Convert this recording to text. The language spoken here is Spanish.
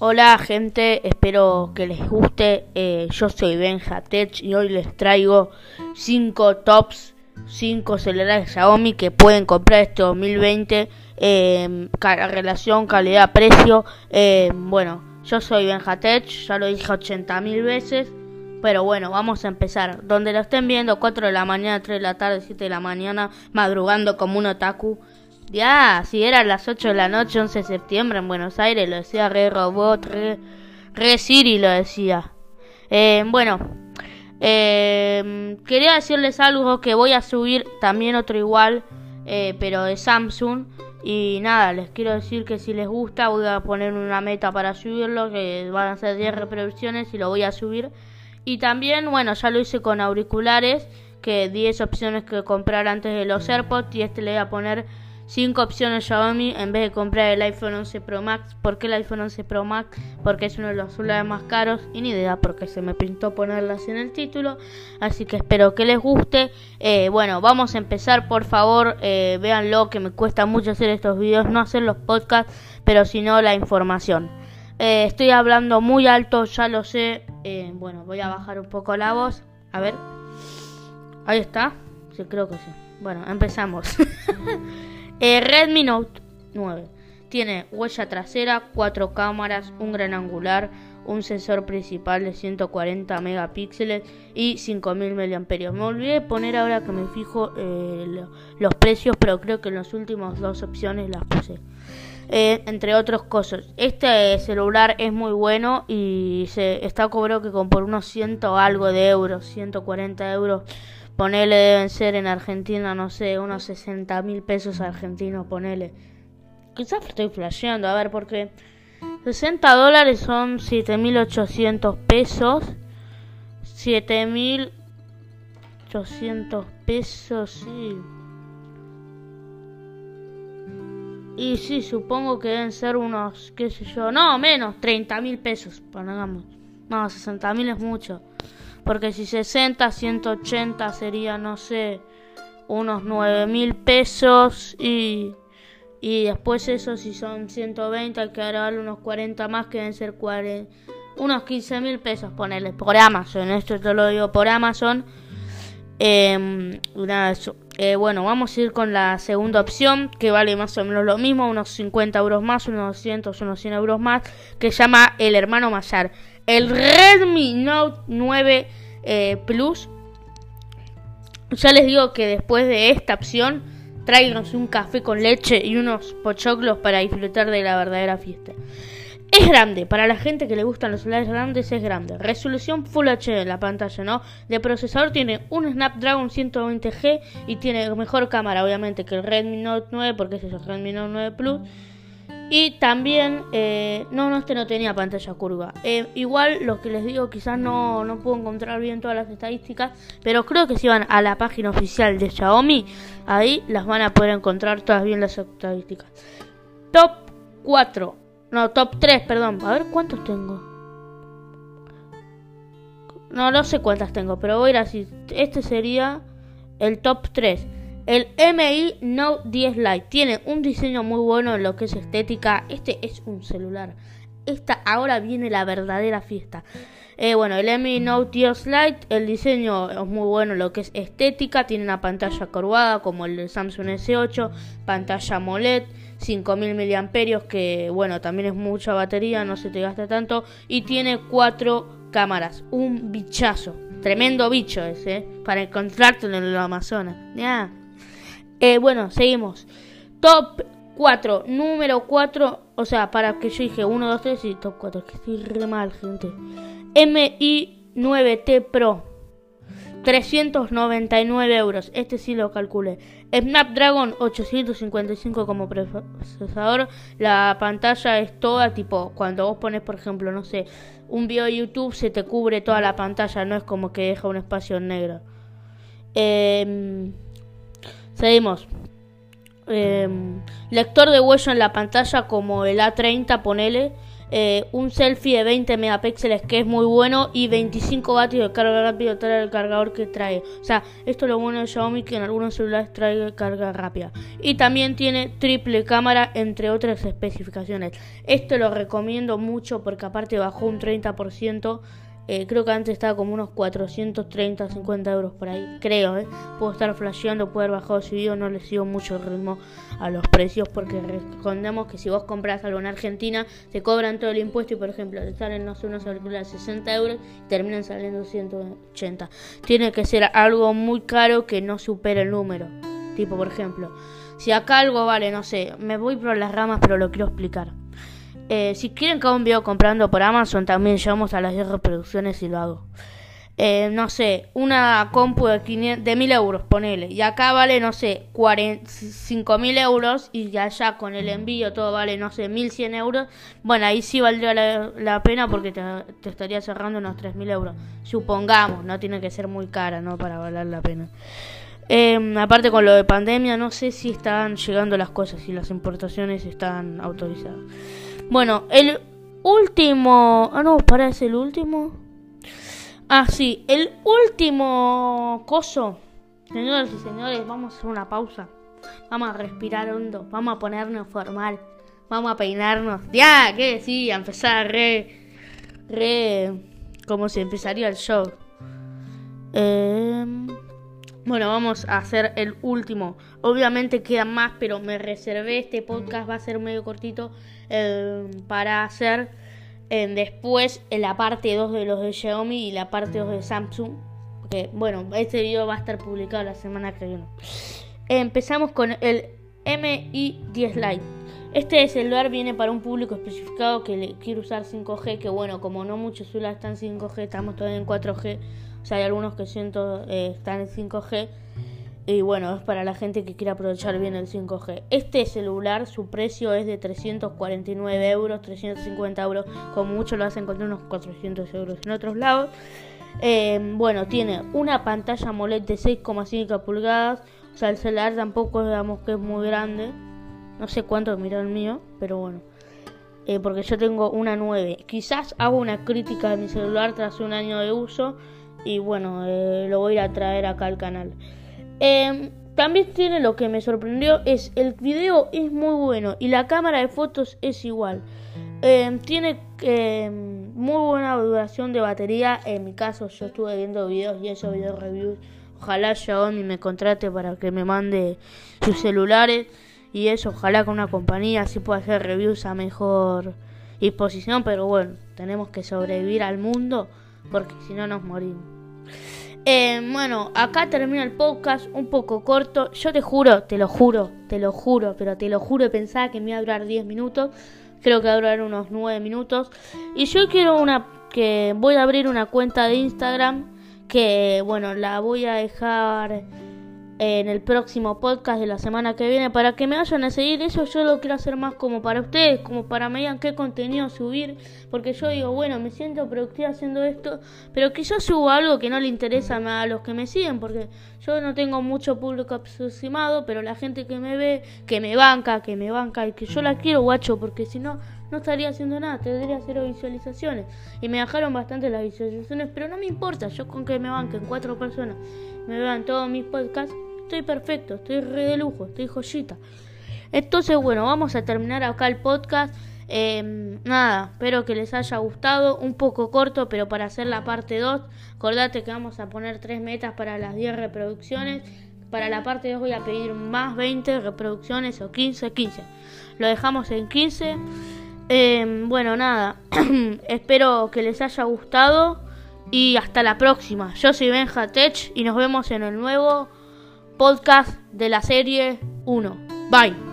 Hola gente, espero que les guste. Eh, yo soy Benjatech y hoy les traigo 5 tops, 5 celulares Xiaomi que pueden comprar este 2020. Eh, relación calidad-precio. Eh, bueno, yo soy Benjatech, ya lo dije 80.000 veces. Pero bueno, vamos a empezar. Donde lo estén viendo, 4 de la mañana, 3 de la tarde, 7 de la mañana, madrugando como un otaku. Ya, si era las 8 de la noche, 11 de septiembre en Buenos Aires, lo decía Re Robot, Re, Re Siri lo decía. Eh, bueno, eh, quería decirles algo que voy a subir también otro igual, eh, pero de Samsung. Y nada, les quiero decir que si les gusta voy a poner una meta para subirlo, que van a ser 10 reproducciones y lo voy a subir. Y también, bueno, ya lo hice con auriculares, que 10 opciones que comprar antes de los AirPods y este le voy a poner 5 opciones Xiaomi en vez de comprar el iPhone 11 Pro Max. ¿Por qué el iPhone 11 Pro Max? Porque es uno de los celulares más caros y ni idea porque se me pintó ponerlas en el título. Así que espero que les guste. Eh, bueno, vamos a empezar por favor. Eh, véanlo que me cuesta mucho hacer estos videos, no hacer los podcasts, pero sino la información. Eh, estoy hablando muy alto, ya lo sé. Eh, bueno, voy a bajar un poco la voz. A ver. Ahí está. Sí, creo que sí. Bueno, empezamos. Eh, Redmi Note 9 tiene huella trasera, cuatro cámaras, un gran angular, un sensor principal de 140 megapíxeles y 5000 mAh. Me olvidé de poner ahora que me fijo eh, los precios, pero creo que en las últimas dos opciones las puse. Eh, entre otras cosas. Este celular es muy bueno y se está cobrado que con por unos ciento algo de euros, 140 euros Ponele, deben ser en Argentina, no sé, unos 60 mil pesos argentinos, ponele. Quizás estoy flasheando, a ver, porque 60 dólares son 7.800 pesos. 7.800 pesos, sí. Y sí, supongo que deben ser unos, qué sé yo, no, menos, 30 mil pesos, pongamos. No, 60 mil es mucho. Porque si 60, 180 sería, no sé, unos 9 mil pesos. Y, y después eso, si son 120, hay que agregarle unos 40 más, que deben ser 40, unos 15 mil pesos, ponerle por Amazon. Esto te lo digo por Amazon. Eh, eh, bueno, vamos a ir con la segunda opción, que vale más o menos lo mismo, unos 50 euros más, unos 200, unos 100 euros más, que se llama el hermano Mayar. El Redmi Note 9 eh, Plus. Ya les digo que después de esta opción, tráiganos un café con leche y unos pochoclos para disfrutar de la verdadera fiesta. Es grande, para la gente que le gustan los celulares grandes es grande. Resolución Full HD en la pantalla, ¿no? De procesador tiene un Snapdragon 120G y tiene mejor cámara, obviamente, que el Redmi Note 9, porque ese es el Redmi Note 9 Plus. Y también, eh, no, no, este no tenía pantalla curva. Eh, igual, lo que les digo, quizás no, no puedo encontrar bien todas las estadísticas, pero creo que si van a la página oficial de Xiaomi, ahí las van a poder encontrar todas bien las estadísticas. Top 4, no, top 3, perdón. A ver cuántos tengo. No, no sé cuántas tengo, pero voy a ir así. Este sería el top 3. El MI Note 10 Lite tiene un diseño muy bueno en lo que es estética. Este es un celular. Esta ahora viene la verdadera fiesta. Eh, bueno, el Mi Note 10 Lite, el diseño es muy bueno en lo que es estética. Tiene una pantalla curvada como el de Samsung S8, pantalla AMOLED, 5000 mAh, que bueno, también es mucha batería, no se te gasta tanto. Y tiene cuatro cámaras, un bichazo. Tremendo bicho ese, ¿eh? para encontrarte en el Amazonas. Ya. Eh, bueno, seguimos. Top 4, número 4, o sea, para que yo dije 1, 2, 3 y top 4, que estoy re mal, gente. MI9T Pro, 399 euros, este sí lo calculé. Snapdragon 855 como procesador, la pantalla es toda tipo, cuando vos pones, por ejemplo, no sé, un video de YouTube, se te cubre toda la pantalla, no es como que deja un espacio negro. Eh, Seguimos. Em, lector de huello en la pantalla como el A30, ponele. eh, un selfie de 20 megapíxeles que es muy bueno y 25 vatios de carga rápida trae el cargador que trae. O sea, esto es lo bueno de Xiaomi que en algunos celulares trae carga rápida. Y también tiene triple cámara entre otras especificaciones. Esto lo recomiendo mucho porque aparte bajó un 30% eh, creo que antes estaba como unos 430, 50 euros por ahí. Creo, ¿eh? Puedo estar flasheando, puedo haber bajado ese video. No le sigo mucho el ritmo a los precios porque recordemos que si vos compras algo en Argentina, te cobran todo el impuesto y, por ejemplo, te salen, no sé, unos auriculares 60 euros y terminan saliendo 180. Tiene que ser algo muy caro que no supere el número. Tipo, por ejemplo, si acá algo vale, no sé, me voy por las ramas, pero lo quiero explicar. Eh, si quieren que haga un comprando por Amazon, también llevamos a las 10 reproducciones y lo hago. Eh, no sé, una compu de, 500, de 1000 euros, ponele. Y acá vale, no sé, 5000 euros. Y allá con el envío todo vale, no sé, 1100 euros. Bueno, ahí sí valdría la, pena porque te, estaría cerrando unos 3000 euros. Supongamos, no tiene que ser muy cara, ¿no? Para valer la pena. Eh, aparte con lo de pandemia, no sé si están llegando las cosas, si las importaciones están autorizadas. Bueno, el último... Ah, no, para, el último. Ah, sí, el último coso. Señoras y señores, vamos a hacer una pausa. Vamos a respirar hondo. Vamos a ponernos formal. Vamos a peinarnos. Ya, ¿qué decía? Empezar re. Re. Como si empezaría el show. Eh. Bueno, vamos a hacer el último. Obviamente quedan más, pero me reservé. Este podcast va a ser medio cortito eh, para hacer eh, después en la parte 2 de los de Xiaomi y la parte 2 de Samsung. Porque, bueno, este video va a estar publicado la semana que viene. Empezamos con el MI 10 Lite. Este celular viene para un público especificado que le quiere usar 5G, que bueno, como no muchos celulares están 5G, estamos todavía en 4G hay algunos que siento eh, están en 5G. Y bueno, es para la gente que quiere aprovechar bien el 5G. Este celular, su precio es de 349 euros, 350 euros. Como mucho lo hacen con unos 400 euros en otros lados. Eh, bueno, tiene una pantalla AMOLED de 6,5 pulgadas. O sea, el celular tampoco digamos que es muy grande. No sé cuánto mira el mío, pero bueno. Eh, porque yo tengo una 9. Quizás hago una crítica de mi celular tras un año de uso y bueno, eh, lo voy a traer acá al canal. Em, también tiene lo que me sorprendió es el video es muy bueno y la cámara de fotos es igual. Em, tiene em, muy buena duración de batería. En mi caso yo estuve viendo videos y esos video reviews. Ojalá Xiaomi me contrate para que me mande sus celulares y eso. Ojalá con una compañía así pueda hacer reviews a mejor disposición. Pero bueno, tenemos que sobrevivir al mundo porque si no nos morimos. Eh, bueno, acá termina el podcast, un poco corto. Yo te juro, te lo juro, te lo juro, pero te lo juro, pensaba que me iba a durar 10 minutos. Creo que va a durar unos 9 minutos. Y yo quiero una que voy a abrir una cuenta de Instagram que bueno, la voy a dejar en el próximo podcast de la semana que viene para que me vayan a seguir. Eso yo lo quiero hacer más como para ustedes, como para me digan qué contenido subir. Porque yo digo, bueno, me siento productiva haciendo esto, pero que yo subo algo que no le interesa a los que me siguen, porque yo no tengo mucho público aproximado, pero la gente que me ve, que me banca, que me banca y que yo la quiero, guacho, porque si no, no estaría haciendo nada, tendría cero visualizaciones. Y me bajaron bastante las visualizaciones, pero no me importa, yo con que me banquen cuatro personas, me vean todos mis podcasts Estoy perfecto, estoy re de lujo, estoy joyita. Entonces, bueno, vamos a terminar acá el podcast. Em, nada, espero que les haya gustado. Un poco corto, pero para hacer la parte 2, acordate que vamos a poner tres metas para las 10 reproducciones. Para la parte 2 voy a pedir más 20 reproducciones o 15, 15. Lo dejamos en 15. Em, bueno, nada, espero que les haya gustado y hasta la próxima. Yo soy Benja Tech y nos vemos en el nuevo podcast de la serie 1. Bye.